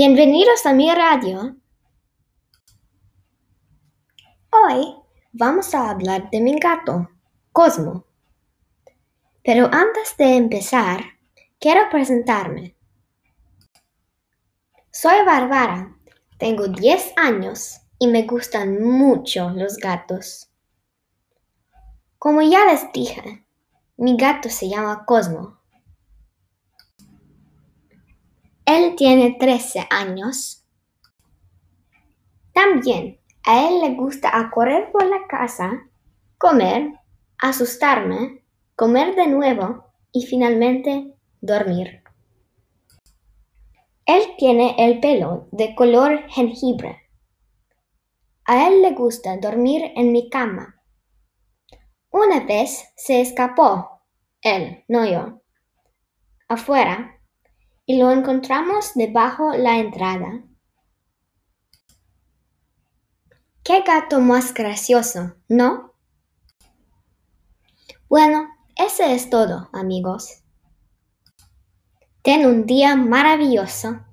Bienvenidos a mi radio. Hoy vamos a hablar de mi gato, Cosmo. Pero antes de empezar, quiero presentarme. Soy Bárbara, tengo 10 años y me gustan mucho los gatos. Como ya les dije, mi gato se llama Cosmo. Él tiene 13 años. También a él le gusta correr por la casa, comer, asustarme, comer de nuevo y finalmente dormir. Él tiene el pelo de color jengibre. A él le gusta dormir en mi cama. Una vez se escapó, él, no yo, afuera y lo encontramos debajo la entrada. Qué gato más gracioso, ¿no? Bueno, ese es todo, amigos. Ten un día maravilloso